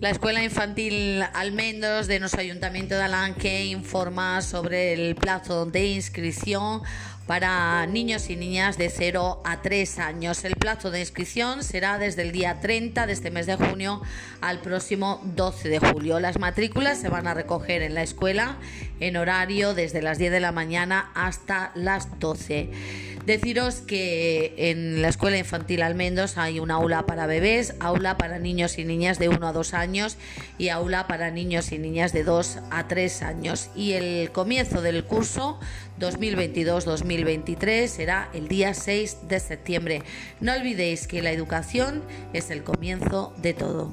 La Escuela Infantil Almendros de nuestro Ayuntamiento de Alanque informa sobre el plazo de inscripción para niños y niñas de 0 a 3 años. El plazo de inscripción será desde el día 30 de este mes de junio al próximo 12 de julio. Las matrículas se van a recoger en la escuela en horario desde las 10 de la mañana hasta las 12. Deciros que en la Escuela Infantil Almendos hay un aula para bebés, aula para niños y niñas de 1 a 2 años y aula para niños y niñas de 2 a 3 años. Y el comienzo del curso 2022-2023 será el día 6 de septiembre. No olvidéis que la educación es el comienzo de todo.